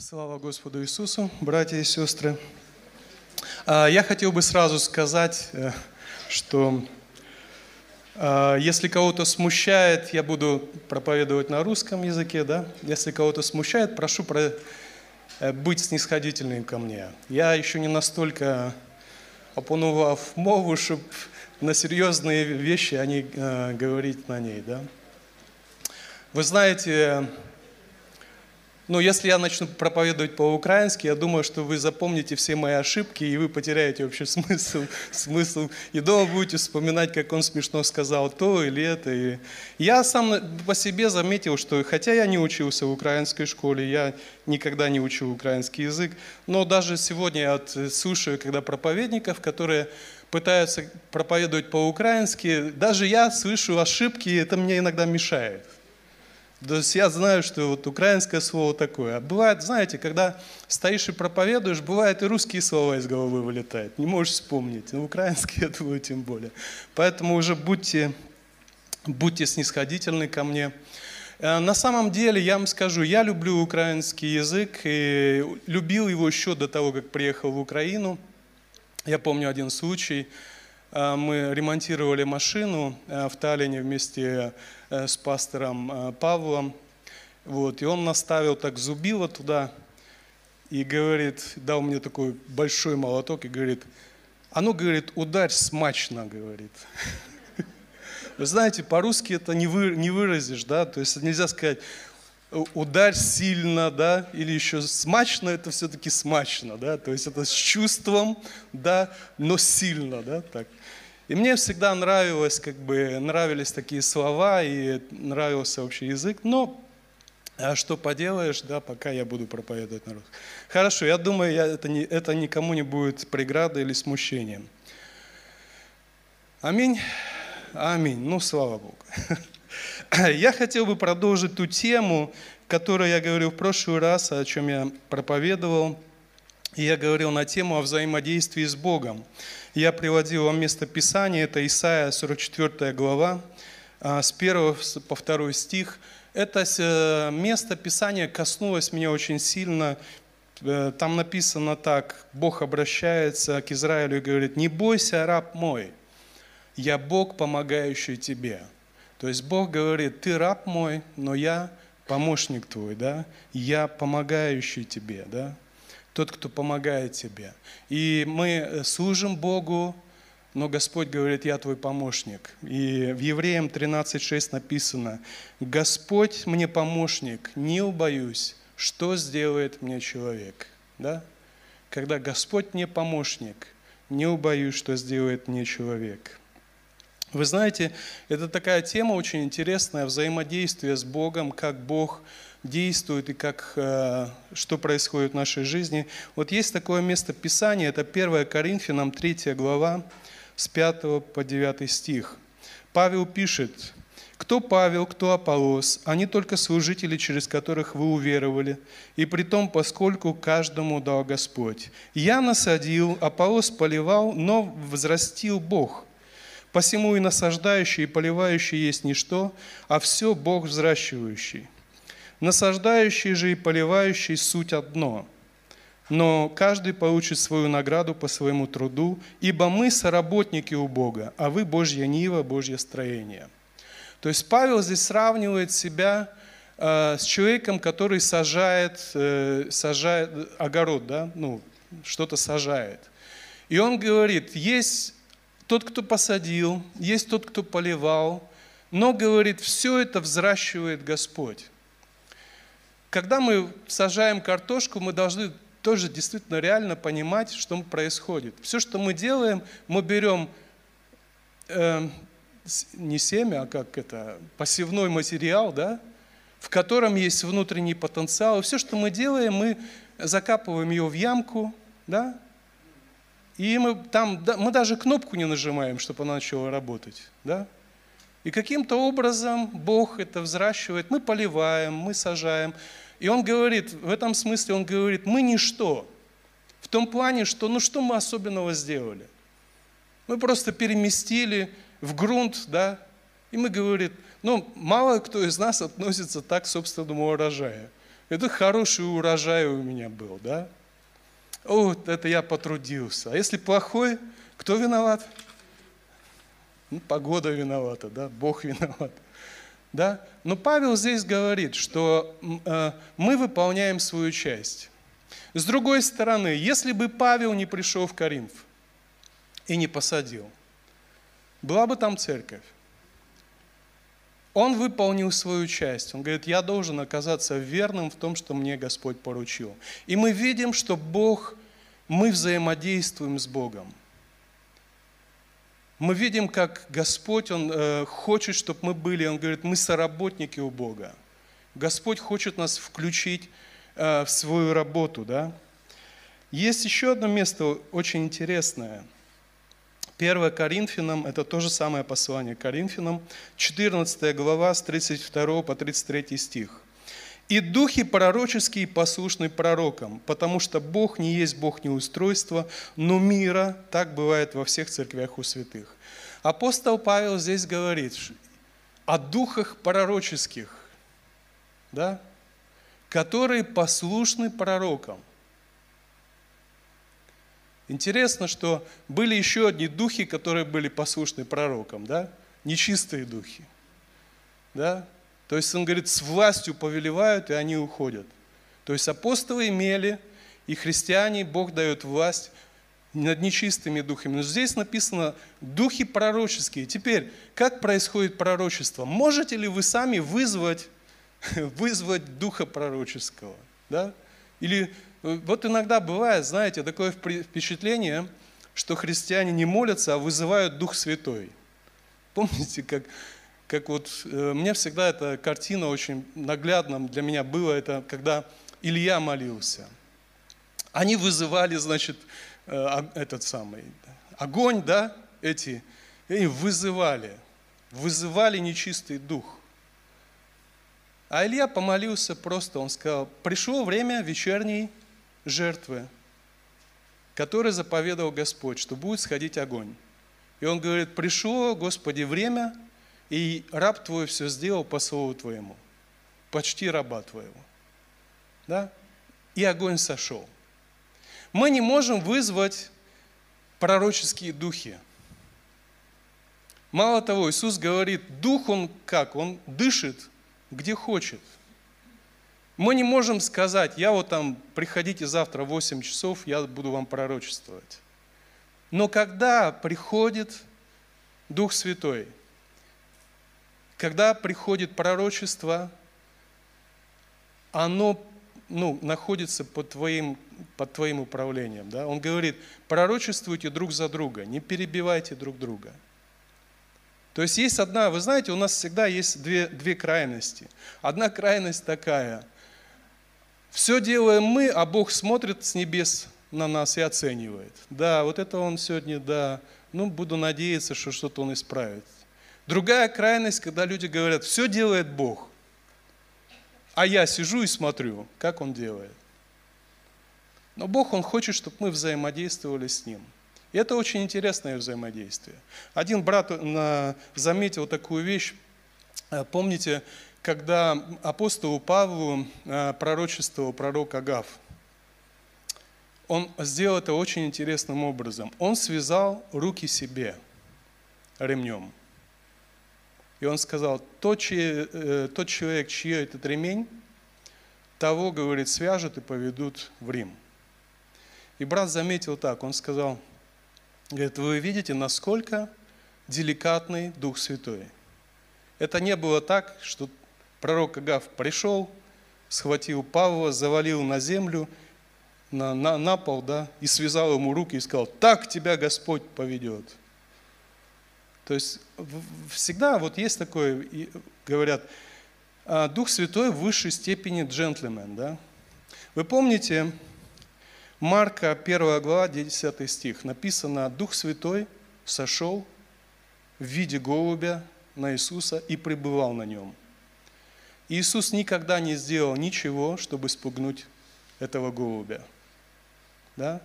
Слава Господу Иисусу, братья и сестры. А, я хотел бы сразу сказать, э, что а, если кого-то смущает, я буду проповедовать на русском языке, да? Если кого-то смущает, прошу про... Э, быть снисходительным ко мне. Я еще не настолько опанував мову, чтобы на серьезные вещи, а не э, говорить на ней, да? Вы знаете, ну, если я начну проповедовать по-украински, я думаю, что вы запомните все мои ошибки, и вы потеряете вообще смысл, смысл. И дома будете вспоминать, как он смешно сказал то или это. И я сам по себе заметил, что хотя я не учился в украинской школе, я никогда не учил украинский язык, но даже сегодня я слушаю, когда проповедников, которые пытаются проповедовать по-украински, даже я слышу ошибки, и это мне иногда мешает. То есть я знаю, что вот украинское слово такое. А бывает, знаете, когда стоишь и проповедуешь, бывает и русские слова из головы вылетают. Не можешь вспомнить. Но украинские, я думаю, тем более. Поэтому уже будьте, будьте снисходительны ко мне. Э, на самом деле, я вам скажу, я люблю украинский язык и любил его еще до того, как приехал в Украину. Я помню один случай. Э, мы ремонтировали машину э, в Таллине вместе Э, с пастором э, Павлом. Вот, и он наставил так зубило туда и говорит, дал мне такой большой молоток и говорит, а ну, говорит, ударь смачно, говорит. Вы знаете, по-русски это не, вы, не выразишь, да, то есть нельзя сказать, ударь сильно, да, или еще смачно, это все-таки смачно, да, то есть это с чувством, да, но сильно, да, так. И мне всегда нравилось, как бы, нравились такие слова и нравился общий язык, но а что поделаешь, да, пока я буду проповедовать народ. Хорошо, я думаю, я, это, не, это никому не будет преградой или смущением. Аминь. Аминь. Ну, слава Богу. Я хотел бы продолжить ту тему, которую я говорил в прошлый раз, о чем я проповедовал. И я говорил на тему о взаимодействии с Богом. Я приводил вам место Писания, это Исаия 44 глава, а, с 1 по 2 стих. Это э, место Писания коснулось меня очень сильно. Э, там написано так, Бог обращается к Израилю и говорит, «Не бойся, раб мой, я Бог, помогающий тебе». То есть Бог говорит, ты раб мой, но я помощник твой, да? я помогающий тебе. Да? Тот, кто помогает тебе. И мы э, служим Богу, но Господь говорит, я твой помощник. И в Евреям 13.6 написано, Господь мне помощник, не убоюсь, что сделает мне человек. Да? Когда Господь мне помощник, не убоюсь, что сделает мне человек. Вы знаете, это такая тема очень интересная, взаимодействие с Богом, как Бог действует и как, э, что происходит в нашей жизни. Вот есть такое место Писания, это 1 Коринфянам 3 глава, с 5 по 9 стих. Павел пишет, кто Павел, кто Аполос, они только служители, через которых вы уверовали, и при том, поскольку каждому дал Господь. Я насадил, Аполос поливал, но возрастил Бог. Посему и насаждающий, и поливающий есть ничто, а все Бог взращивающий. Насаждающий же и поливающий суть одно, но каждый получит свою награду по своему труду, ибо мы соработники у Бога, а вы Божья нива, Божье строение. То есть Павел здесь сравнивает себя э, с человеком, который сажает, э, сажает огород, да? ну, что-то сажает. И он говорит, есть тот, кто посадил, есть тот, кто поливал, но, говорит, все это взращивает Господь. Когда мы сажаем картошку, мы должны тоже действительно реально понимать, что происходит. Все, что мы делаем, мы берем э, не семя, а как это, посевной материал, да, в котором есть внутренний потенциал. И все, что мы делаем, мы закапываем ее в ямку, да, и мы там, мы даже кнопку не нажимаем, чтобы она начала работать, да. И каким-то образом Бог это взращивает. Мы поливаем, мы сажаем. И он говорит, в этом смысле он говорит, мы ничто. В том плане, что ну что мы особенного сделали? Мы просто переместили в грунт, да, и мы говорим, ну, мало кто из нас относится так к собственному урожаю. Это хороший урожай у меня был, да? О, это я потрудился. А если плохой, кто виноват? Ну, погода виновата, да, Бог виноват. Да? Но Павел здесь говорит, что э, мы выполняем свою часть. С другой стороны, если бы Павел не пришел в Коринф и не посадил, была бы там церковь. Он выполнил свою часть. Он говорит, я должен оказаться верным в том, что мне Господь поручил. И мы видим, что Бог, мы взаимодействуем с Богом. Мы видим, как Господь, Он э, хочет, чтобы мы были, Он говорит, мы соработники у Бога. Господь хочет нас включить э, в свою работу. Да? Есть еще одно место очень интересное – 1 Коринфянам, это то же самое послание Коринфянам, 14 глава с 32 по 33 стих. «И духи пророческие послушны пророкам, потому что Бог не есть Бог неустройства, но мира, так бывает во всех церквях у святых». Апостол Павел здесь говорит о духах пророческих, да, которые послушны пророкам. Интересно, что были еще одни духи, которые были послушны пророкам, да? Нечистые духи. Да? То есть он говорит, с властью повелевают, и они уходят. То есть апостолы имели, и христиане, Бог дает власть над нечистыми духами. Но здесь написано духи пророческие. Теперь, как происходит пророчество? Можете ли вы сами вызвать, вызвать духа пророческого? Да? Или вот иногда бывает, знаете, такое впечатление, что христиане не молятся, а вызывают Дух Святой. Помните, как, как вот, э, мне всегда эта картина очень наглядным для меня было, это когда Илья молился. Они вызывали, значит, э, этот самый огонь, да, эти, и вызывали, вызывали нечистый дух. А Илья помолился просто, он сказал, пришло время вечерней жертвы, которые заповедовал Господь, что будет сходить огонь. И он говорит, пришло, Господи, время, и раб твой все сделал по слову твоему. Почти раба твоего. Да? И огонь сошел. Мы не можем вызвать пророческие духи. Мало того, Иисус говорит, дух он как? Он дышит, где хочет – мы не можем сказать, я вот там, приходите завтра в 8 часов, я буду вам пророчествовать. Но когда приходит Дух Святой, когда приходит пророчество, оно ну, находится под твоим, под твоим управлением. Да? Он говорит, пророчествуйте друг за друга, не перебивайте друг друга. То есть есть одна, вы знаете, у нас всегда есть две, две крайности. Одна крайность такая – все делаем мы, а Бог смотрит с небес на нас и оценивает. Да, вот это он сегодня, да, ну, буду надеяться, что что-то он исправит. Другая крайность, когда люди говорят, все делает Бог, а я сижу и смотрю, как он делает. Но Бог, Он хочет, чтобы мы взаимодействовали с Ним. И это очень интересное взаимодействие. Один брат заметил такую вещь. Помните, когда апостолу Павлу э, пророчествовал пророк Агав. Он сделал это очень интересным образом. Он связал руки себе ремнем. И он сказал, тот, чей, э, тот человек, чьи этот ремень, того, говорит, свяжут и поведут в Рим. И брат заметил так, он сказал, говорит, вы видите, насколько деликатный Дух Святой. Это не было так, что Пророк Агав пришел, схватил Павла, завалил на землю, на, на, на пол, да, и связал ему руки и сказал, так тебя Господь поведет. То есть всегда вот есть такое, говорят, «А, Дух Святой в высшей степени джентльмен. Да? Вы помните, Марка 1 глава, 10 стих, написано, Дух Святой сошел в виде голубя на Иисуса и пребывал на нем. Иисус никогда не сделал ничего, чтобы спугнуть этого голубя. Да?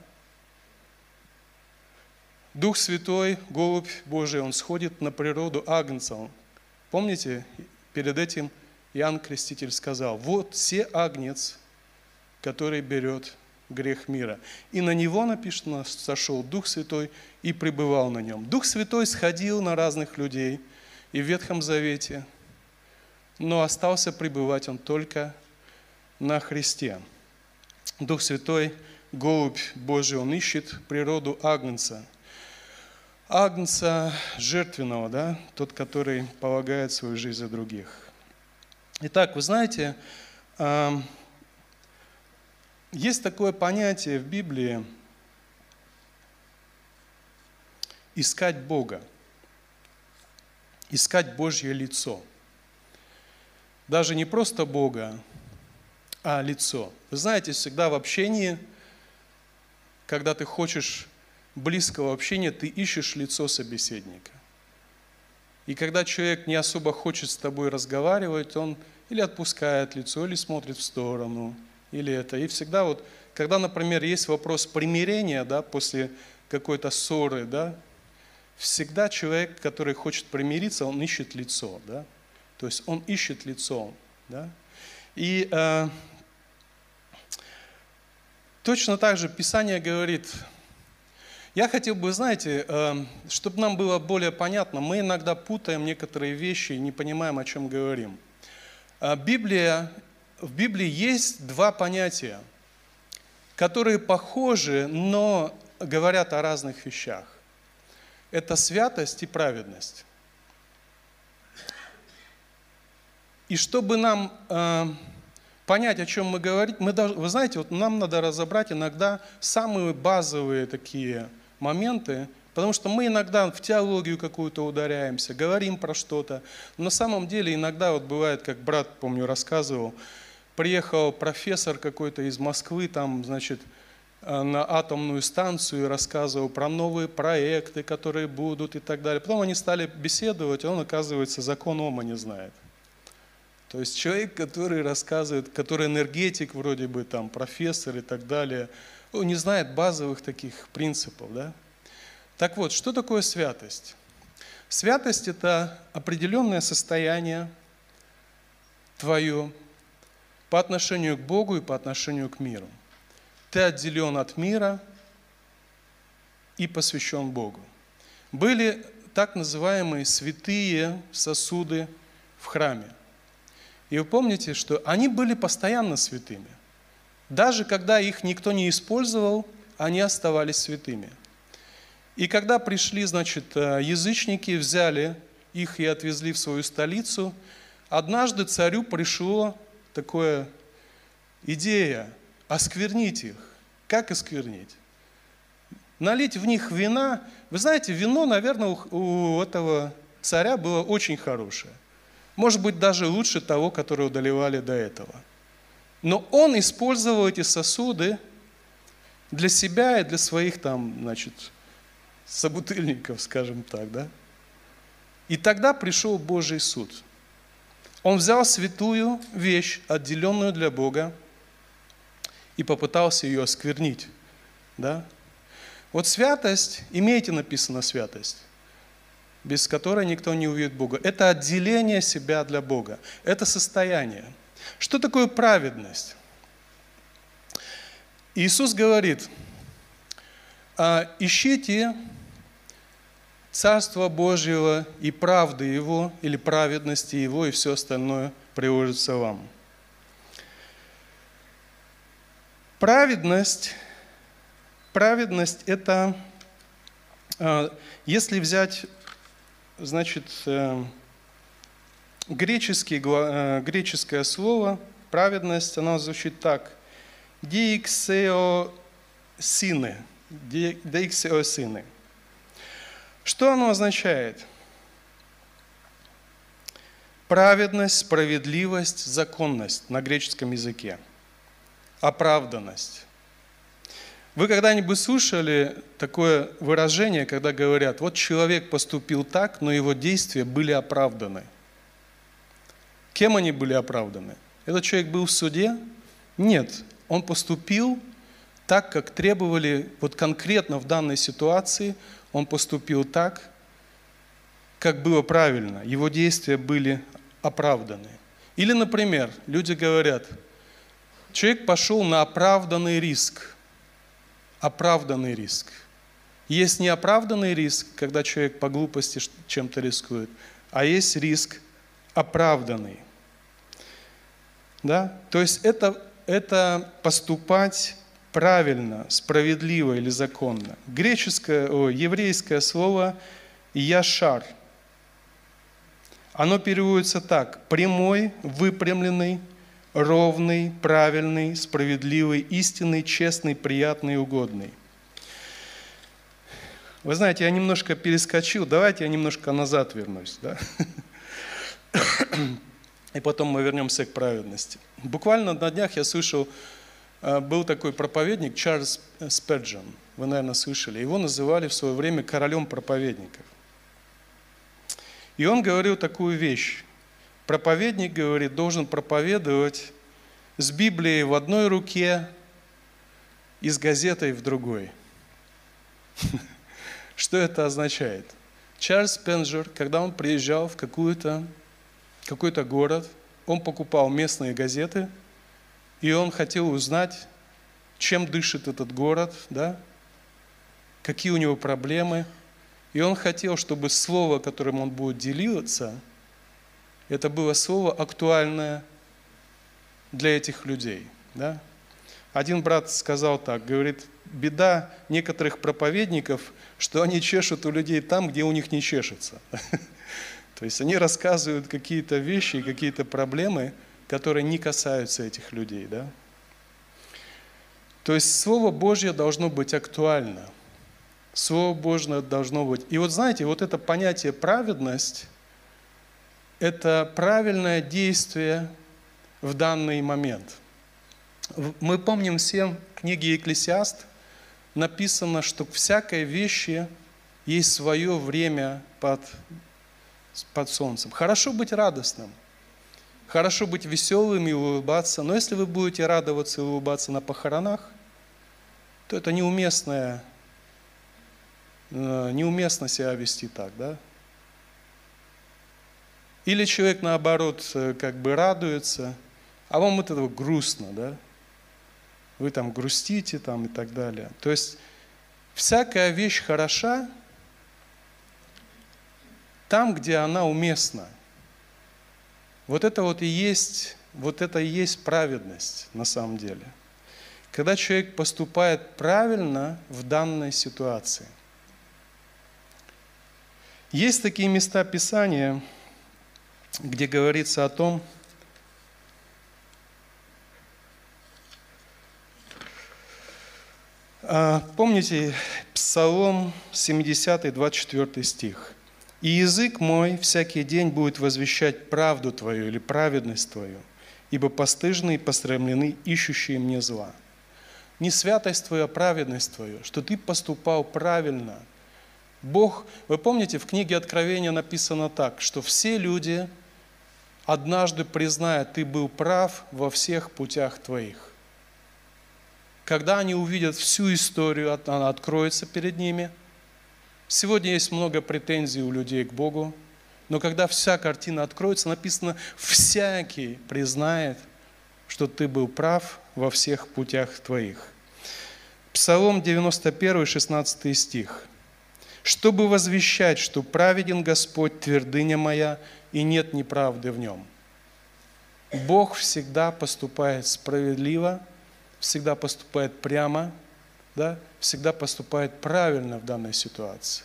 Дух Святой, голубь Божий, он сходит на природу Агнца. Помните, перед этим Иоанн Креститель сказал, вот все агнец, который берет грех мира. И на него, написано, сошел Дух Святой и пребывал на нем. Дух Святой сходил на разных людей и в Ветхом Завете, но остался пребывать он только на Христе. Дух Святой, голубь Божий, он ищет природу Агнца. Агнца жертвенного, да, тот, который полагает свою жизнь за других. Итак, вы знаете, есть такое понятие в Библии искать Бога, искать Божье лицо. Даже не просто Бога, а лицо. Вы знаете, всегда в общении, когда ты хочешь близкого общения, ты ищешь лицо собеседника. И когда человек не особо хочет с тобой разговаривать, он или отпускает лицо, или смотрит в сторону, или это. И всегда вот, когда, например, есть вопрос примирения, да, после какой-то ссоры, да, всегда человек, который хочет примириться, он ищет лицо, да, то есть он ищет лицо, да. И э, точно так же Писание говорит, я хотел бы, знаете, э, чтобы нам было более понятно, мы иногда путаем некоторые вещи и не понимаем, о чем говорим. Э, Библия в Библии есть два понятия, которые похожи, но говорят о разных вещах. Это святость и праведность. И чтобы нам э, понять, о чем мы говорим, мы должны, вы знаете, вот нам надо разобрать иногда самые базовые такие моменты, потому что мы иногда в теологию какую-то ударяемся, говорим про что-то. Но на самом деле иногда вот бывает, как брат, помню, рассказывал, приехал профессор какой-то из Москвы, там, значит, э, на атомную станцию и рассказывал про новые проекты, которые будут и так далее. Потом они стали беседовать, и он, оказывается, закон Ома не знает. То есть человек, который рассказывает, который энергетик вроде бы, там, профессор и так далее, не знает базовых таких принципов. Да? Так вот, что такое святость? Святость – это определенное состояние твое, по отношению к Богу и по отношению к миру. Ты отделен от мира и посвящен Богу. Были так называемые святые сосуды в храме. И вы помните, что они были постоянно святыми. Даже когда их никто не использовал, они оставались святыми. И когда пришли, значит, э, язычники, взяли их и отвезли в свою столицу, однажды царю пришло такая идея осквернить их. Как осквернить? Налить в них вина. Вы знаете, вино, наверное, у, у этого царя было очень хорошее. Может быть, даже лучше того, которое удалевали до этого. Но он использовал эти сосуды для себя и для своих там, значит, собутыльников, скажем так, да? И тогда пришел Божий суд – он взял святую вещь, отделенную для Бога, и попытался ее осквернить. Да? Вот святость, имейте написано святость, без которой никто не увидит Бога. Это отделение себя для Бога. Это состояние. Что такое праведность? Иисус говорит, «А, ищите Царство Божьего и правды Его, или праведности Его, и все остальное приложится вам. Праведность, праведность – это, а, если взять, значит, э, греческий, э, греческое слово праведность, оно звучит так. Дииксеосины. Дииксеосины. Что оно означает? Праведность, справедливость, законность на греческом языке. Оправданность. Вы когда-нибудь слышали такое выражение, когда говорят, вот человек поступил так, но его действия были оправданы. Кем они были оправданы? Этот человек был в суде? Нет, он поступил так, как требовали вот конкретно в данной ситуации – он поступил так, как было правильно. Его действия были оправданы. Или, например, люди говорят, человек пошел на оправданный риск. Оправданный риск. Есть неоправданный риск, когда человек по глупости чем-то рискует, а есть риск оправданный. Да? То есть это, это поступать правильно, справедливо или законно. Греческое, о, еврейское слово «яшар». Оно переводится так. Прямой, выпрямленный, ровный, правильный, справедливый, истинный, честный, приятный, угодный. Вы знаете, я немножко перескочил, давайте я немножко назад вернусь. Да? И потом мы вернемся к праведности. Буквально на днях я слышал а, был такой проповедник Чарльз Спеджин, вы, наверное, слышали. Его называли в свое время королем проповедников. И он говорил такую вещь. Проповедник, говорит, должен проповедовать с Библией в одной руке и с газетой в другой. Что это означает? Чарльз Спенджер, когда он приезжал в какой-то какой город, он покупал местные газеты – и он хотел узнать, чем дышит этот город, да? какие у него проблемы. И он хотел, чтобы слово, которым он будет делиться, это было слово актуальное для этих людей. Да? Один брат сказал так, говорит, беда некоторых проповедников, что они чешут у людей там, где у них не чешется. То есть они рассказывают какие-то вещи, какие-то проблемы, которые не касаются этих людей. Да? То есть Слово Божье должно быть актуально. Слово Божье должно быть. И вот знаете, вот это понятие праведность, это правильное действие в данный момент. Мы помним всем в книге Екклесиаст написано, что к всякой вещи есть свое время под, под солнцем. Хорошо быть радостным – Хорошо быть веселым и улыбаться, но если вы будете радоваться и улыбаться на похоронах, то это неуместное, э, неуместно себя вести так, да? Или человек, наоборот, э, как бы радуется, а вам от этого грустно, да? Вы там грустите там и так далее. То есть всякая вещь хороша там, где она уместна. Вот это вот и есть, вот это и есть праведность на самом деле. Когда человек поступает правильно в данной ситуации. Есть такие места Писания, где говорится о том, а, Помните Псалом 70, 24 стих. И язык мой всякий день будет возвещать правду Твою или праведность Твою, ибо постыжны и посрамлены ищущие мне зла. Не святость Твоя, а праведность Твою, что Ты поступал правильно. Бог, вы помните, в книге Откровения написано так, что все люди однажды признают, Ты был прав во всех путях Твоих. Когда они увидят всю историю, она откроется перед ними – Сегодня есть много претензий у людей к Богу, но когда вся картина откроется, написано, всякий признает, что ты был прав во всех путях твоих. Псалом 91, 16 стих. «Чтобы возвещать, что праведен Господь, твердыня моя, и нет неправды в нем». Бог всегда поступает справедливо, всегда поступает прямо – да, всегда поступает правильно в данной ситуации.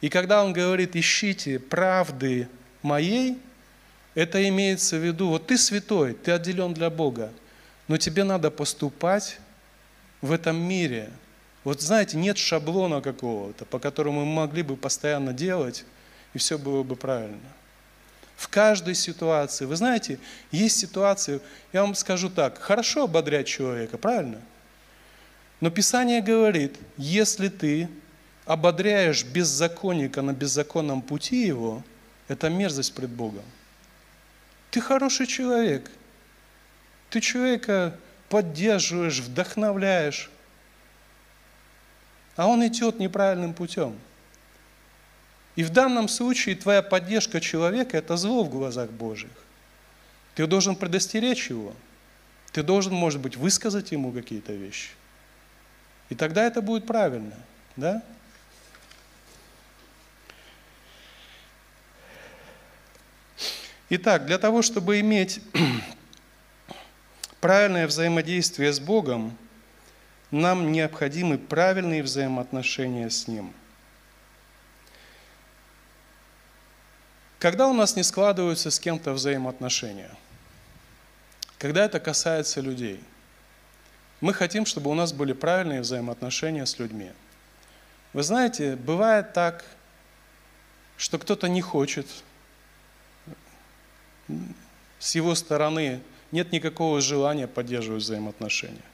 И когда он говорит, ищите правды моей, это имеется в виду, вот ты святой, ты отделен для Бога, но тебе надо поступать в этом мире. Вот знаете, нет шаблона какого-то, по которому мы могли бы постоянно делать, и все было бы правильно. В каждой ситуации, вы знаете, есть ситуации, я вам скажу так, хорошо ободрять человека, правильно? Но Писание говорит, если ты ободряешь беззаконника на беззаконном пути его, это мерзость пред Богом. Ты хороший человек. Ты человека поддерживаешь, вдохновляешь. А он идет неправильным путем. И в данном случае твоя поддержка человека – это зло в глазах Божьих. Ты должен предостеречь его. Ты должен, может быть, высказать ему какие-то вещи. И тогда это будет правильно. Да? Итак, для того, чтобы иметь правильное взаимодействие с Богом, нам необходимы правильные взаимоотношения с Ним. Когда у нас не складываются с кем-то взаимоотношения, когда это касается людей, мы хотим, чтобы у нас были правильные взаимоотношения с людьми. Вы знаете, бывает так, что кто-то не хочет с его стороны нет никакого желания поддерживать взаимоотношения.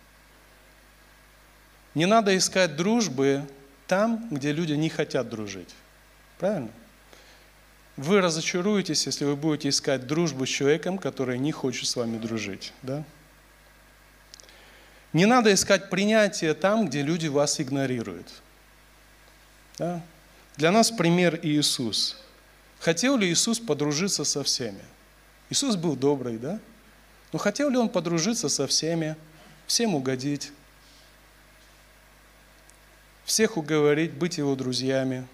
Не надо искать дружбы там, где люди не хотят дружить. Правильно? Вы разочаруетесь, если вы будете искать дружбу с человеком, который не хочет с вами дружить. Да? Не надо искать принятие там, где люди вас игнорируют. Да? Для нас пример Иисус. Хотел ли Иисус подружиться со всеми? Иисус был добрый, да? Но хотел ли он подружиться со всеми, всем угодить, всех уговорить, быть его друзьями,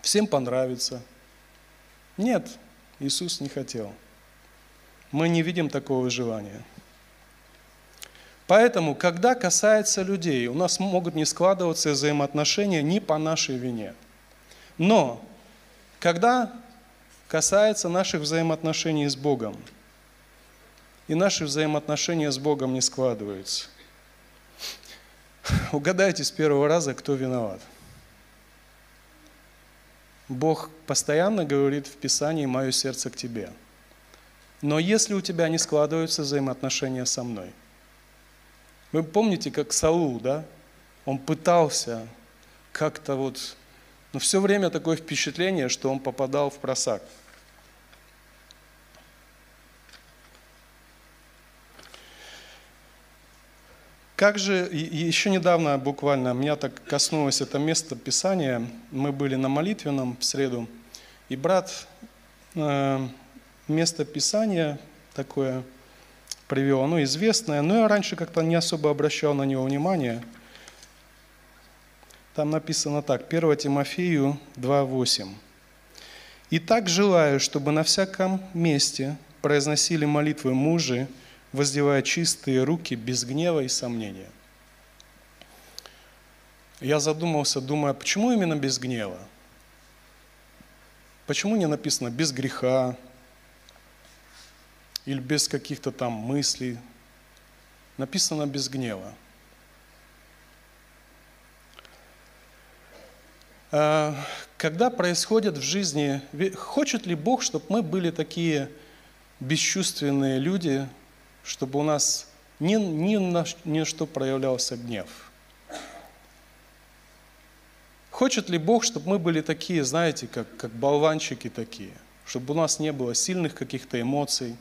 всем понравиться? Нет, Иисус не хотел. Мы не видим такого желания. Поэтому, когда касается людей, у нас могут не складываться взаимоотношения ни по нашей вине. Но, когда касается наших взаимоотношений с Богом. И наши взаимоотношения с Богом не складываются. Угадайте с первого раза, кто виноват. Бог постоянно говорит в Писании «Мое сердце к тебе». Но если у тебя не складываются взаимоотношения со мной, вы помните, как Саул, да? Он пытался как-то вот но все время такое впечатление, что он попадал в просак. Как же, еще недавно буквально, меня так коснулось это место Писания, мы были на молитвенном в среду, и брат э, место Писания такое привел, оно известное, но я раньше как-то не особо обращал на него внимания – там написано так, 1 Тимофею 2.8. «И так желаю, чтобы на всяком месте произносили молитвы мужи, воздевая чистые руки без гнева и сомнения». Я задумался, думаю, почему именно без гнева? Почему не написано без греха или без каких-то там мыслей? Написано без гнева. А, когда происходит в жизни, хочет ли Бог, чтобы мы были такие бесчувственные люди, чтобы у нас ни, ни, на, ни что проявлялся гнев? Хочет ли Бог, чтобы мы были такие, знаете, как, как болванчики такие, чтобы у нас не было сильных каких-то эмоций?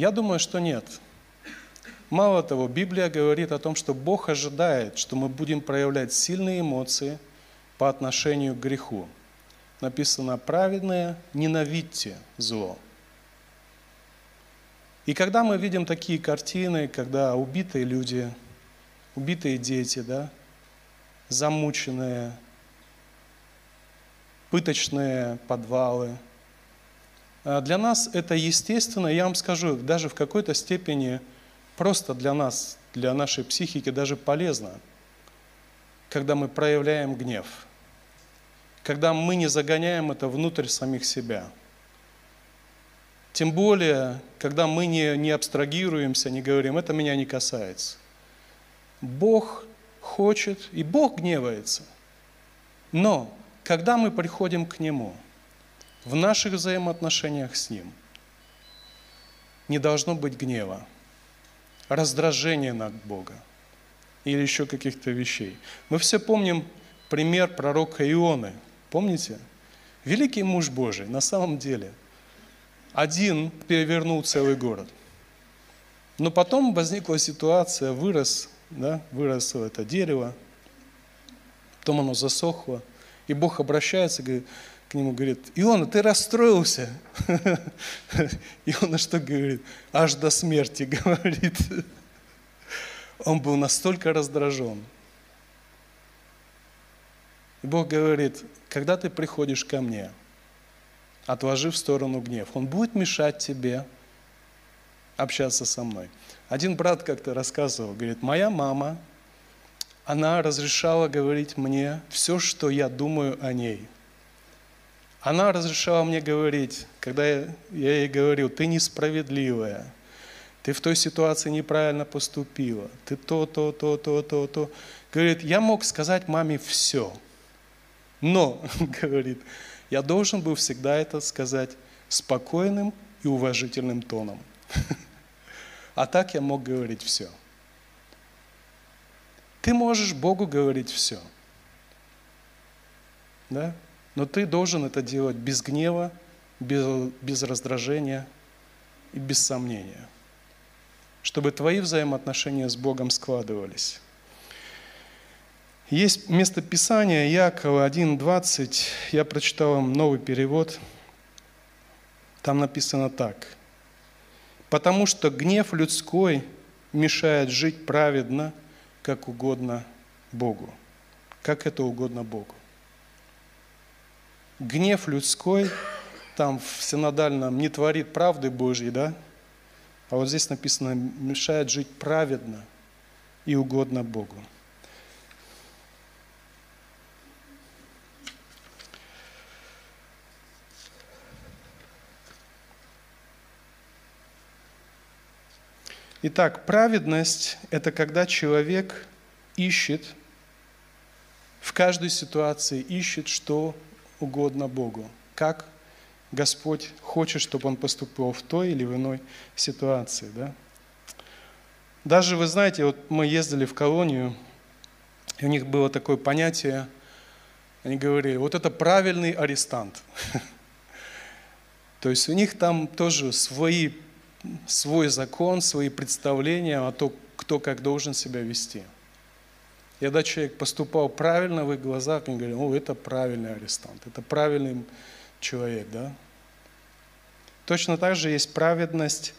Я думаю, что нет. Мало того, Библия говорит о том, что Бог ожидает, что мы будем проявлять сильные эмоции – по отношению к греху. Написано «праведное, ненавидьте зло». И когда мы видим такие картины, когда убитые люди, убитые дети, да, замученные, пыточные подвалы, для нас это естественно, я вам скажу, даже в какой-то степени просто для нас, для нашей психики даже полезно, когда мы проявляем гнев – когда мы не загоняем это внутрь самих себя. Тем более, когда мы не, не абстрагируемся, не говорим, это меня не касается. Бог хочет, и Бог гневается. Но, когда мы приходим к Нему, в наших взаимоотношениях с Ним, не должно быть гнева, раздражения над Бога или еще каких-то вещей. Мы все помним пример пророка Ионы – Помните? Великий муж Божий, на самом деле, один перевернул целый город. Но потом возникла ситуация, вырос, да, выросло это дерево, потом оно засохло, и Бог обращается и говорит, к нему говорит, Иона, ты расстроился? И он что говорит? Аж до смерти, говорит. Он был настолько раздражен. Бог говорит, когда ты приходишь ко мне, отложи в сторону гнев, он будет мешать тебе общаться со мной. Один брат как-то рассказывал, говорит, моя мама, она разрешала говорить мне все, что я думаю о ней. Она разрешала мне говорить, когда я, ей говорил, ты несправедливая, ты в той ситуации неправильно поступила, ты то, то, то, то, то, то. Говорит, я мог сказать маме все – но, говорит, я должен был всегда это сказать спокойным и уважительным тоном. А так я мог говорить все. Ты можешь Богу говорить все. Да? Но ты должен это делать без гнева, без, без раздражения и без сомнения, чтобы твои взаимоотношения с Богом складывались. Есть место Писания Якова 1.20, я прочитал вам новый перевод. Там написано так. «Потому что гнев людской мешает жить праведно, как угодно Богу». Как это угодно Богу. Гнев людской, там в синодальном, не творит правды Божьей, да? А вот здесь написано, мешает жить праведно и угодно Богу. Итак, праведность – это когда человек ищет в каждой ситуации, ищет что угодно Богу. Как Господь хочет, чтобы он поступил в той или в иной ситуации. Да? Даже, вы знаете, вот мы ездили в колонию, и у них было такое понятие, они говорили, вот это правильный арестант. То есть у них там тоже свои свой закон, свои представления о том, кто как должен себя вести. И когда человек поступал правильно в их глазах, они говорили, о, это правильный арестант, это правильный человек, да? Точно так же есть праведность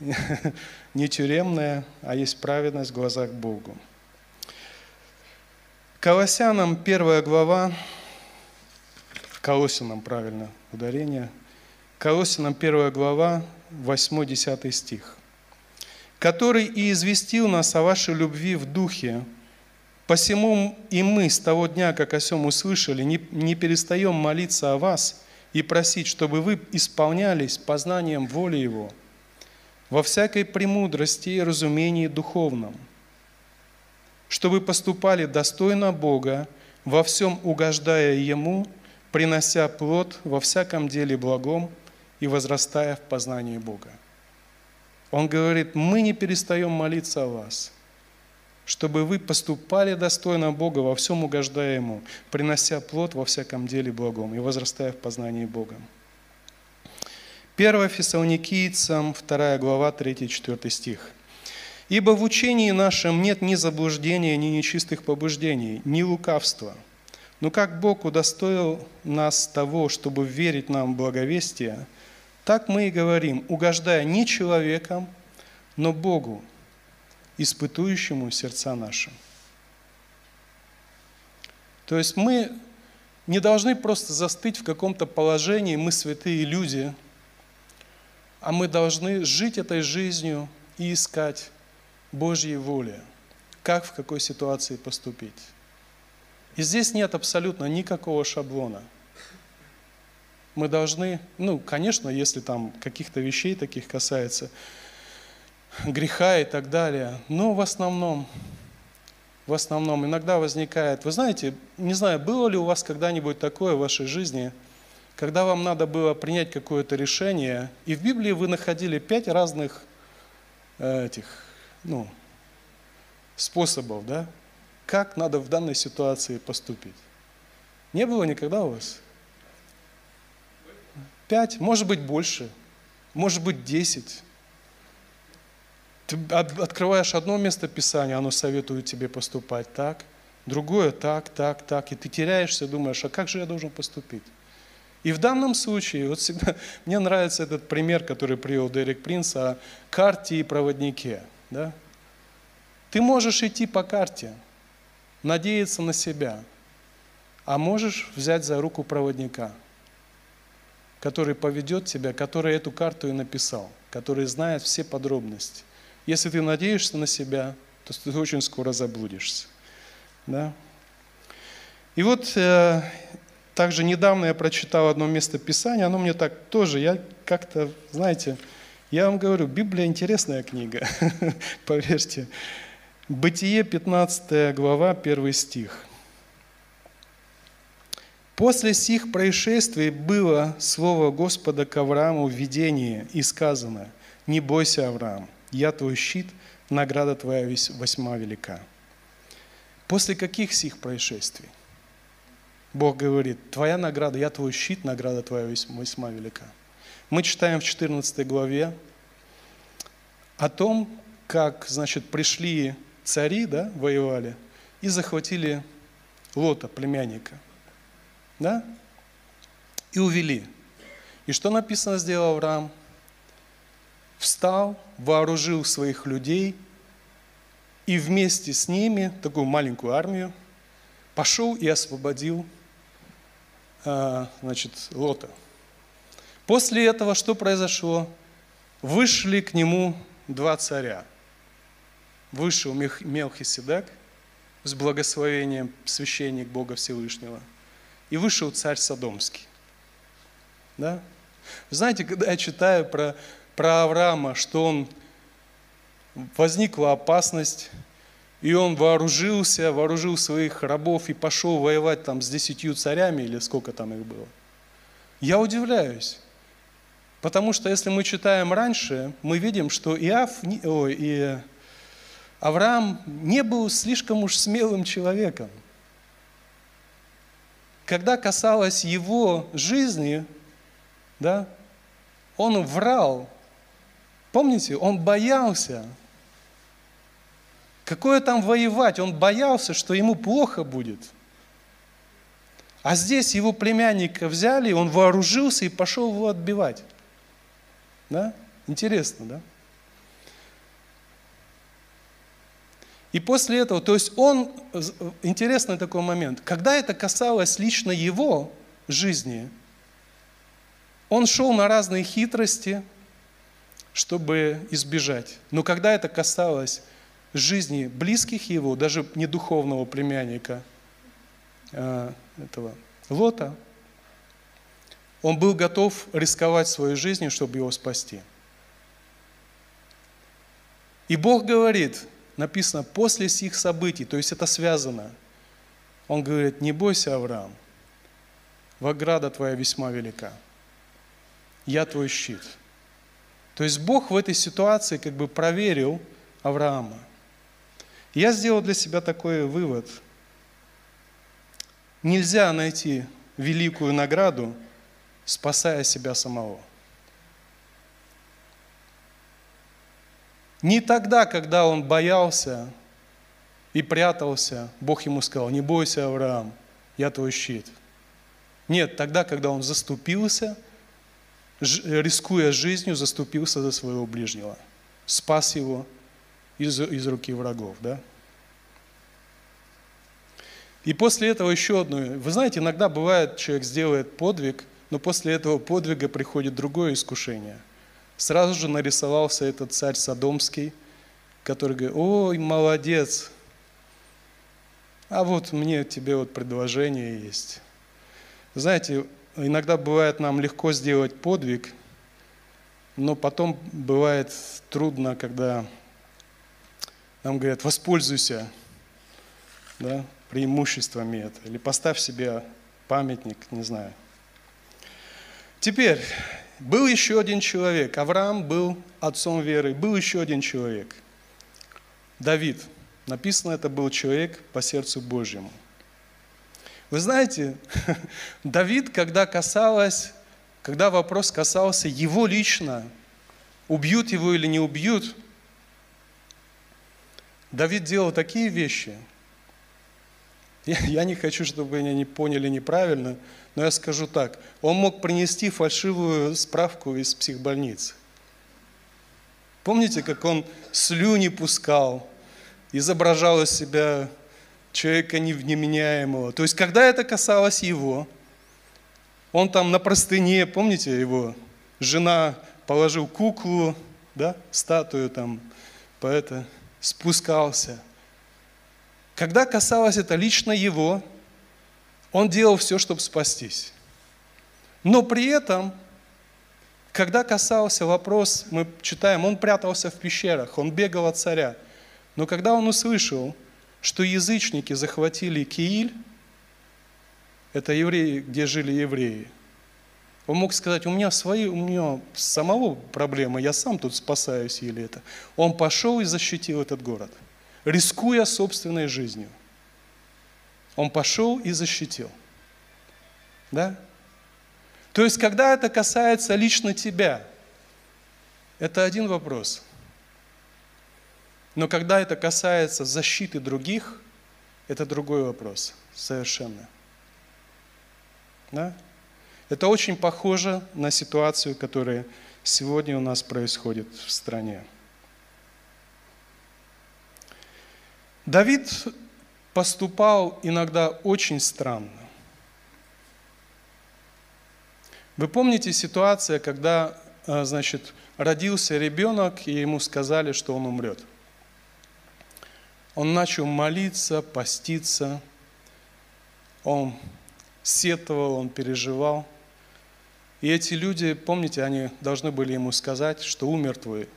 не тюремная, а есть праведность в глазах Богу. Колоссянам первая глава, Колосинам правильно ударение, Колосинам первая глава, 8-10 стих. «Который и известил нас о вашей любви в духе, посему и мы с того дня, как о сем услышали, не, не перестаем молиться о вас и просить, чтобы вы исполнялись познанием воли Его во всякой премудрости и разумении духовном, чтобы поступали достойно Бога, во всем угождая Ему, принося плод во всяком деле благом – и возрастая в познании Бога. Он говорит, мы не перестаем молиться о вас, чтобы вы поступали достойно Бога, во всем угождая Ему, принося плод во всяком деле благом и возрастая в познании Бога. 1 Фессалоникийцам, 2 глава, 3-4 стих. «Ибо в учении нашем нет ни заблуждения, ни нечистых побуждений, ни лукавства. Но как Бог удостоил нас того, чтобы верить нам благовестие, так мы и говорим, угождая не человеком, но Богу, испытующему сердца наши. То есть мы не должны просто застыть в каком-то положении, мы святые люди, а мы должны жить этой жизнью и искать Божьей воли, как в какой ситуации поступить. И здесь нет абсолютно никакого шаблона – мы должны, ну, конечно, если там каких-то вещей таких касается, греха и так далее, но в основном, в основном иногда возникает, вы знаете, не знаю, было ли у вас когда-нибудь такое в вашей жизни, когда вам надо было принять какое-то решение, и в Библии вы находили пять разных э, этих, ну, способов, да, как надо в данной ситуации поступить. Не было никогда у вас? Пять, может быть больше, может быть десять. Ты открываешь одно место Писания, оно советует тебе поступать так, другое так, так, так, и ты теряешься, думаешь, а как же я должен поступить? И в данном случае, вот всегда, мне нравится этот пример, который привел Дерек Принц о карте и проводнике. Да? Ты можешь идти по карте, надеяться на себя, а можешь взять за руку проводника, который поведет тебя, который эту карту и написал, который знает все подробности. Если ты надеешься на себя, то ты очень скоро заблудишься. Да? И вот э, также недавно я прочитал одно место Писания, оно мне так тоже, я как-то, знаете, я вам говорю, Библия интересная книга, поверьте. Бытие, 15 глава, 1 стих. После сих происшествий было слово Господа к Аврааму в видении и сказано, «Не бойся, Авраам, я твой щит, награда твоя восьма велика». После каких сих происшествий? Бог говорит, твоя награда, я твой щит, награда твоя весьма велика. Мы читаем в 14 главе о том, как, значит, пришли цари, да, воевали, и захватили Лота, племянника, да, и увели. И что написано сделал Авраам? Встал, вооружил своих людей и вместе с ними, такую маленькую армию, пошел и освободил а, значит, Лота. После этого что произошло? Вышли к нему два царя. Вышел Мелхиседек с благословением священник Бога Всевышнего. И вышел царь Содомский. Да? Знаете, когда я читаю про, про Авраама, что он возникла опасность, и он вооружился, вооружил своих рабов и пошел воевать там с десятью царями, или сколько там их было. Я удивляюсь. Потому что если мы читаем раньше, мы видим, что Иав, о, и Авраам не был слишком уж смелым человеком. Когда касалось его жизни, да, он врал. Помните, он боялся, Какое там воевать? Он боялся, что ему плохо будет. А здесь его племянника взяли, он вооружился и пошел его отбивать. Да? Интересно, да? И после этого, то есть он, интересный такой момент, когда это касалось лично его жизни, он шел на разные хитрости, чтобы избежать. Но когда это касалось жизни близких его, даже не духовного племянника а, этого Лота, он был готов рисковать своей жизнью, чтобы его спасти. И Бог говорит, написано, после сих событий, то есть это связано. Он говорит, не бойся, Авраам, вограда твоя весьма велика. Я твой щит. То есть Бог в этой ситуации как бы проверил Авраама. Я сделал для себя такой вывод. Нельзя найти великую награду, спасая себя самого. Не тогда, когда он боялся и прятался, Бог ему сказал, не бойся, Авраам, я твой щит. Нет, тогда, когда он заступился, рискуя жизнью, заступился за своего ближнего, спас его из, из руки врагов. Да? И после этого еще одно. Вы знаете, иногда бывает, человек сделает подвиг, но после этого подвига приходит другое искушение. Сразу же нарисовался этот царь Содомский, который говорит, ой, молодец, а вот мне тебе вот предложение есть. Знаете, иногда бывает нам легко сделать подвиг, но потом бывает трудно, когда нам говорят, воспользуйся да, преимуществами это, или поставь себе памятник, не знаю. Теперь, был еще один человек, Авраам был отцом веры, был еще один человек, Давид. Написано, это был человек по сердцу Божьему. Вы знаете, Давид, когда касалось, когда вопрос касался его лично, убьют его или не убьют, Давид делал такие вещи. Я, я не хочу, чтобы меня не поняли неправильно, но я скажу так. Он мог принести фальшивую справку из психбольницы. Помните, как он слюни пускал, изображал из себя человека невменяемого. То есть, когда это касалось его, он там на простыне, помните его, жена положил куклу, да, статую там, поэта, спускался. Когда касалось это лично его, он делал все, чтобы спастись. Но при этом, когда касался вопрос, мы читаем, он прятался в пещерах, он бегал от царя. Но когда он услышал, что язычники захватили Кииль, это евреи, где жили евреи, он мог сказать, у меня свои, у меня самого проблемы, я сам тут спасаюсь или это. Он пошел и защитил этот город, рискуя собственной жизнью. Он пошел и защитил. Да? То есть, когда это касается лично тебя, это один вопрос. Но когда это касается защиты других, это другой вопрос совершенно. Да? Это очень похоже на ситуацию, которая сегодня у нас происходит в стране. Давид поступал иногда очень странно. Вы помните ситуацию, когда, э, значит, родился ребенок, и ему сказали, что он умрет – он начал молиться, поститься, он сетовал, он переживал. И эти люди, помните, они должны были ему сказать, что умер твой,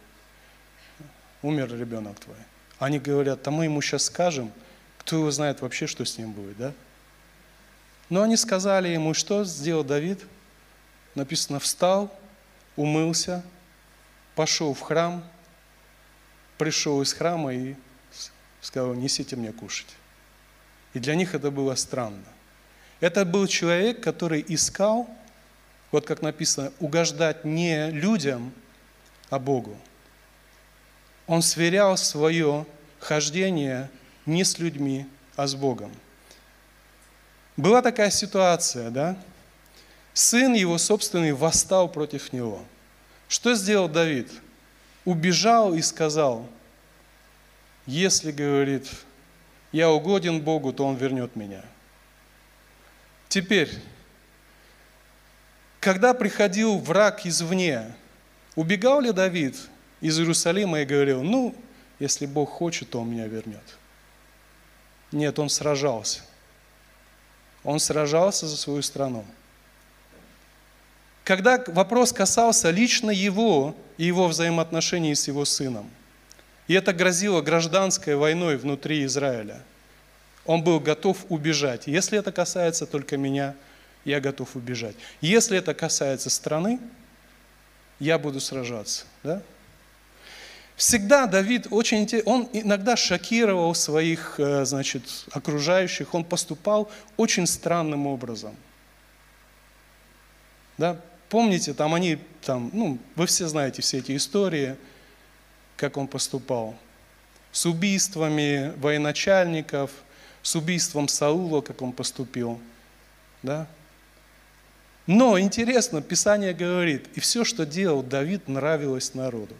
умер ребенок твой. Они говорят, а мы ему сейчас скажем, кто его знает вообще, что с ним будет, да? Но они сказали ему, что сделал Давид? Написано, встал, умылся, пошел в храм, пришел из храма и сказал, несите мне кушать. И для них это было странно. Это был человек, который искал, вот как написано, угождать не людям, а Богу. Он сверял свое хождение не с людьми, а с Богом. Была такая ситуация, да? Сын его собственный восстал против него. Что сделал Давид? Убежал и сказал – если, говорит, я угоден Богу, то Он вернет меня. Теперь, когда приходил враг извне, убегал ли Давид из Иерусалима и говорил, ну, если Бог хочет, то Он меня вернет? Нет, он сражался. Он сражался за свою страну. Когда вопрос касался лично его и его взаимоотношений с его сыном – и это грозило гражданской войной внутри Израиля. Он был готов убежать. Если это касается только меня, я готов убежать. Если это касается страны, я буду сражаться. Да? Всегда Давид очень он иногда шокировал своих, э, значит, окружающих, он поступал очень странным образом. Да? Помните, там они, там, ну, вы все знаете все эти истории – как он поступал. С убийствами военачальников, с убийством Саула, как он поступил. Да? Но интересно, Писание говорит, и все, что делал Давид, нравилось народу.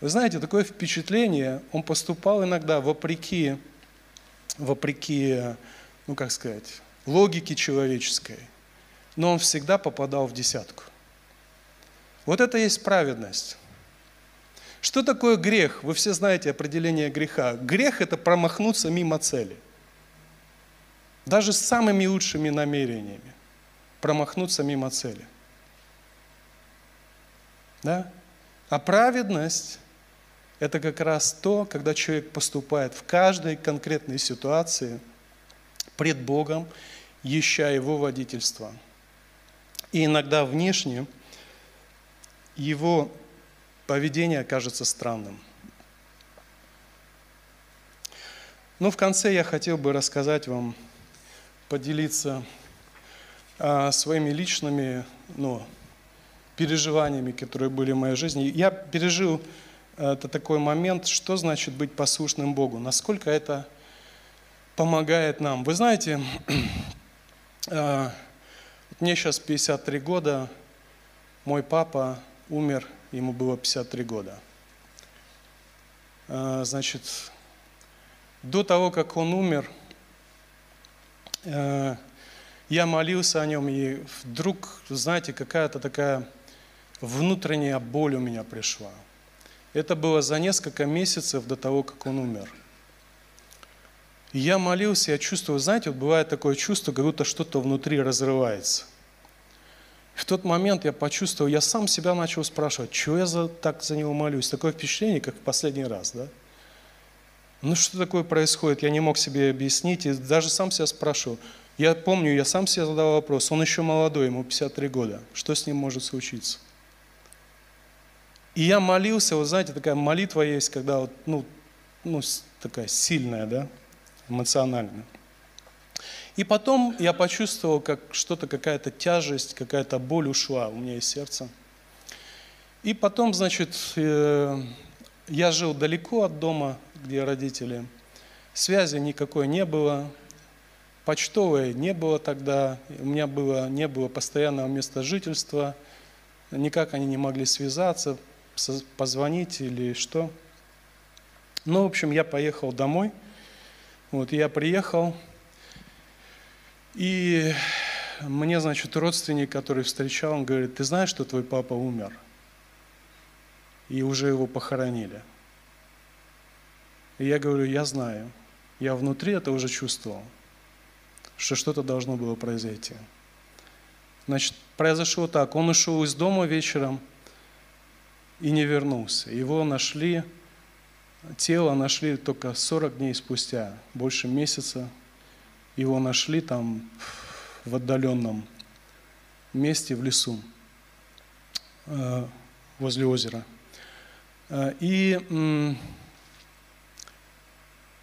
Вы знаете, такое впечатление, он поступал иногда вопреки, вопреки, ну как сказать, логике человеческой, но он всегда попадал в десятку. Вот это есть праведность. Что такое грех? Вы все знаете определение греха. Грех – это промахнуться мимо цели. Даже с самыми лучшими намерениями. Промахнуться мимо цели. Да? А праведность – это как раз то, когда человек поступает в каждой конкретной ситуации пред Богом, ища Его водительства. И иногда внешне его поведение кажется странным. Но в конце я хотел бы рассказать вам, поделиться а, своими личными ну, переживаниями, которые были в моей жизни. Я пережил это такой момент, что значит быть послушным Богу, насколько это помогает нам. Вы знаете, э, мне сейчас 53 года, мой папа умер, ему было 53 года. Э, значит, до того, как он умер, э, я молился о нем, и вдруг, знаете, какая-то такая внутренняя боль у меня пришла. Это было за несколько месяцев до того, как он умер. Я молился, я чувствовал, знаете, вот бывает такое чувство, как будто что-то внутри разрывается. В тот момент я почувствовал, я сам себя начал спрашивать, что я за, так за него молюсь. Такое впечатление, как в последний раз, да? Ну что такое происходит, я не мог себе объяснить, и даже сам себя спрашивал. Я помню, я сам себе задал вопрос, он еще молодой, ему 53 года, что с ним может случиться? И я молился, вот знаете, такая молитва есть, когда вот, ну, ну, такая сильная, да, эмоциональная. И потом я почувствовал, как что-то, какая-то тяжесть, какая-то боль ушла у меня из сердца. И потом, значит, э, я жил далеко от дома, где родители. Связи никакой не было. Почтовой не было тогда. У меня было, не было постоянного места жительства. Никак они не могли связаться, позвонить или что. Ну, в общем, я поехал домой. Вот, я приехал, и мне, значит, родственник, который встречал, он говорит, ты знаешь, что твой папа умер? И уже его похоронили. И я говорю, я знаю. Я внутри это уже чувствовал, что что-то должно было произойти. Значит, произошло так. Он ушел из дома вечером и не вернулся. Его нашли, тело нашли только 40 дней спустя, больше месяца его нашли там в отдаленном месте в лесу э, возле озера. Э, и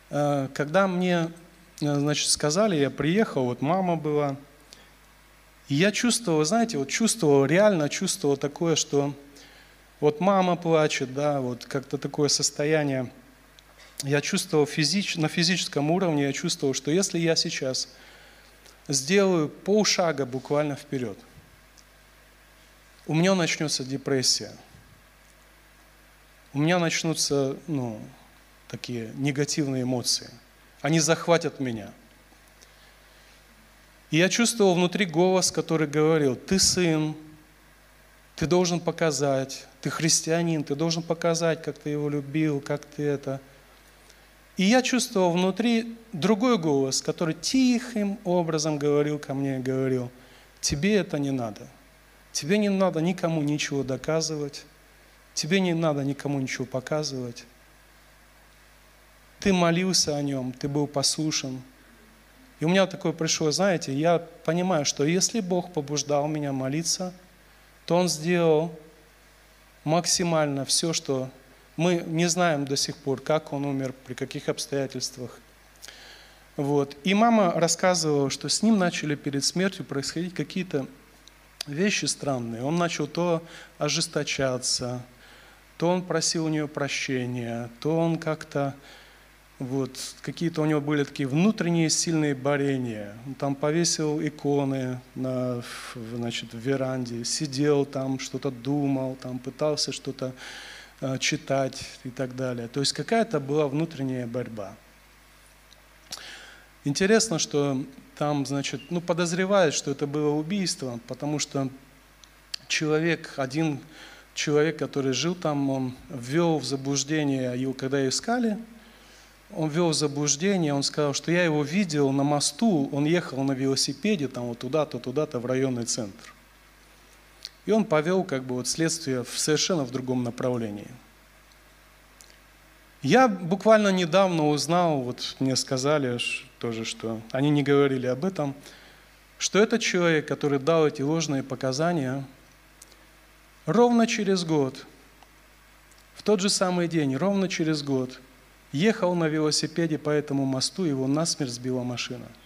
э, когда мне значит, сказали, я приехал, вот мама была, и я чувствовал, знаете, вот чувствовал, реально чувствовал такое, что вот мама плачет, да, вот как-то такое состояние – я чувствовал физич, на физическом уровне, я чувствовал, что если я сейчас сделаю полшага буквально вперед, у меня начнется депрессия. У меня начнутся ну, такие негативные эмоции. Они захватят меня. И я чувствовал внутри голос, который говорил, ты сын, ты должен показать, ты христианин, ты должен показать, как ты его любил, как ты это – и я чувствовал внутри другой голос, который тихим образом говорил ко мне, говорил, тебе это не надо. Тебе не надо никому ничего доказывать. Тебе не надо никому ничего показывать. Ты молился о нем, ты был послушен. И у меня такое пришло, знаете, я понимаю, что если Бог побуждал меня молиться, то Он сделал максимально все, что мы не знаем до сих пор, как он умер, при каких обстоятельствах. Вот. И мама рассказывала, что с ним начали перед смертью происходить какие-то вещи странные. Он начал то ожесточаться, то он просил у нее прощения, то он как-то вот, какие-то у него были такие внутренние сильные борения. Он там повесил иконы на, значит, в веранде, сидел там, что-то думал, там пытался что-то читать и так далее. То есть какая-то была внутренняя борьба. Интересно, что там, значит, ну, подозревают, что это было убийство, потому что человек, один человек, который жил там, он ввел в заблуждение, его когда искали, он ввел в заблуждение, он сказал, что я его видел на мосту, он ехал на велосипеде там вот туда-то, туда-то в районный центр. И он повел как бы вот следствие в совершенно в другом направлении. Я буквально недавно узнал, вот мне сказали тоже, что они не говорили об этом, что этот человек, который дал эти ложные показания, ровно через год, в тот же самый день, ровно через год, ехал на велосипеде по этому мосту, его насмерть сбила машина –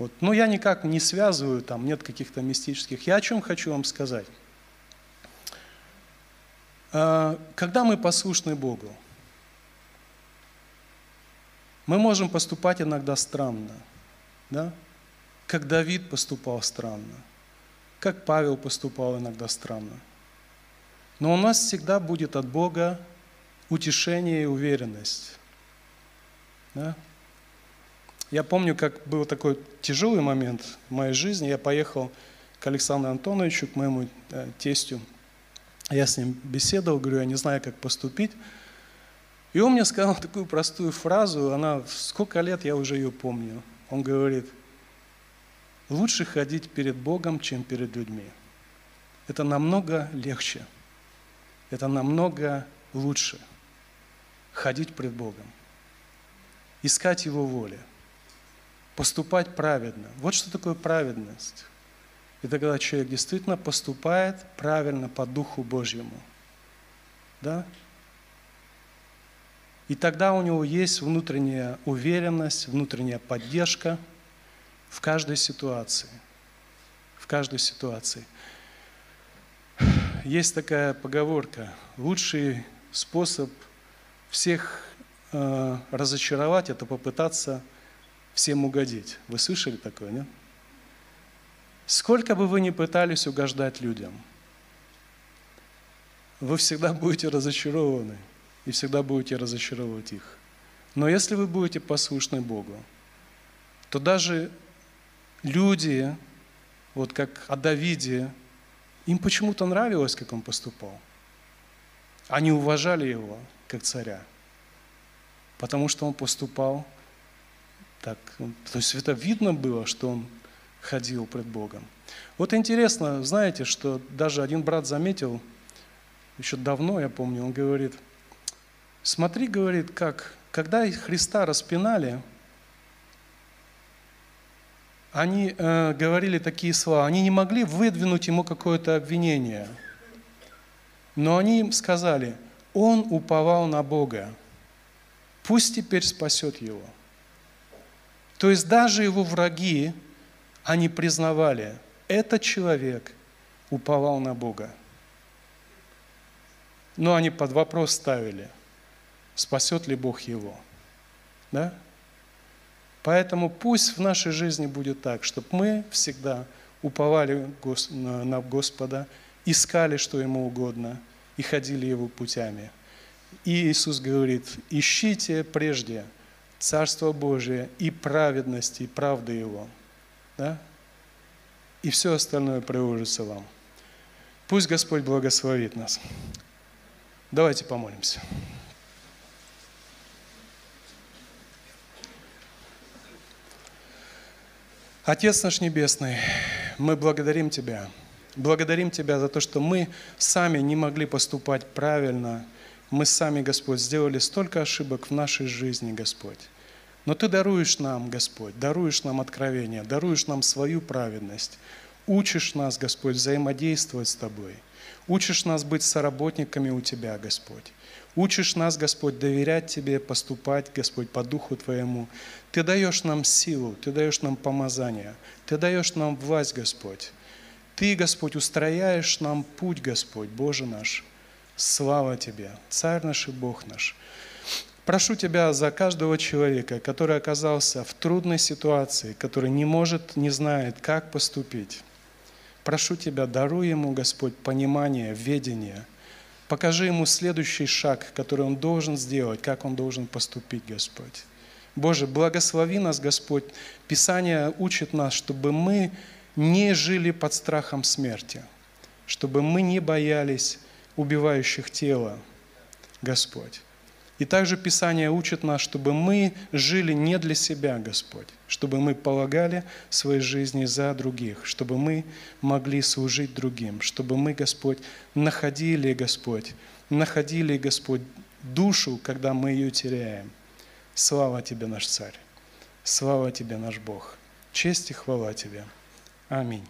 вот. Но я никак не связываю, там нет каких-то мистических. Я о чем хочу вам сказать. А, когда мы послушны Богу, Мы можем поступать иногда странно, да? как Давид поступал странно, как Павел поступал иногда странно. Но у нас всегда будет от Бога утешение и уверенность. Да? Я помню, как был такой тяжелый момент в моей жизни. Я поехал к Александру Антоновичу, к моему э, тестю. Я с ним беседовал, говорю, я не знаю, как поступить. И он мне сказал такую простую фразу, она сколько лет я уже ее помню. Он говорит, лучше ходить перед Богом, чем перед людьми. Это намного легче. Это намного лучше ходить пред Богом. Искать Его воли. Поступать праведно. Вот что такое праведность. Это когда человек действительно поступает правильно по Духу Божьему. Да? И тогда у него есть внутренняя уверенность, внутренняя поддержка в каждой ситуации. В каждой ситуации. Есть такая поговорка. Лучший способ всех э, разочаровать – это попытаться всем угодить. Вы слышали такое, нет? Сколько бы вы ни пытались угождать людям, вы всегда будете разочарованы – и всегда будете разочаровывать их. Но если вы будете послушны Богу, то даже люди, вот как о Давиде, им почему-то нравилось, как он поступал. Они уважали его как царя, потому что он поступал так. То есть это видно было, что он ходил пред Богом. Вот интересно, знаете, что даже один брат заметил, еще давно, я помню, он говорит – Смотри, говорит, как, когда Христа распинали, они э, говорили такие слова, они не могли выдвинуть ему какое-то обвинение, но они им сказали, он уповал на Бога, пусть теперь спасет его. То есть даже его враги, они признавали, этот человек уповал на Бога. Но они под вопрос ставили – спасет ли Бог его. Да? Поэтому пусть в нашей жизни будет так, чтобы мы всегда уповали на Господа, искали, что Ему угодно, и ходили Его путями. И Иисус говорит, ищите прежде Царство Божие и праведности, и правды Его. Да? И все остальное приложится вам. Пусть Господь благословит нас. Давайте помолимся. Отец наш Небесный, мы благодарим Тебя. Благодарим Тебя за то, что мы сами не могли поступать правильно. Мы сами, Господь, сделали столько ошибок в нашей жизни, Господь. Но Ты даруешь нам, Господь, даруешь нам откровение, даруешь нам свою праведность. Учишь нас, Господь, взаимодействовать с Тобой. Учишь нас быть соработниками у Тебя, Господь. Учишь нас, Господь, доверять Тебе, поступать, Господь, по Духу Твоему. Ты даешь нам силу, Ты даешь нам помазание, Ты даешь нам власть, Господь. Ты, Господь, устрояешь нам путь, Господь, Боже наш. Слава Тебе, Царь наш и Бог наш. Прошу Тебя за каждого человека, который оказался в трудной ситуации, который не может, не знает, как поступить. Прошу Тебя, даруй ему, Господь, понимание, ведение – Покажи ему следующий шаг, который он должен сделать, как он должен поступить, Господь. Боже, благослови нас, Господь. Писание учит нас, чтобы мы не жили под страхом смерти, чтобы мы не боялись убивающих тело, Господь. И также Писание учит нас, чтобы мы жили не для себя, Господь, чтобы мы полагали свои жизни за других, чтобы мы могли служить другим, чтобы мы, Господь, находили, Господь, находили, Господь, душу, когда мы ее теряем. Слава Тебе, наш Царь! Слава Тебе, наш Бог! Честь и хвала Тебе! Аминь.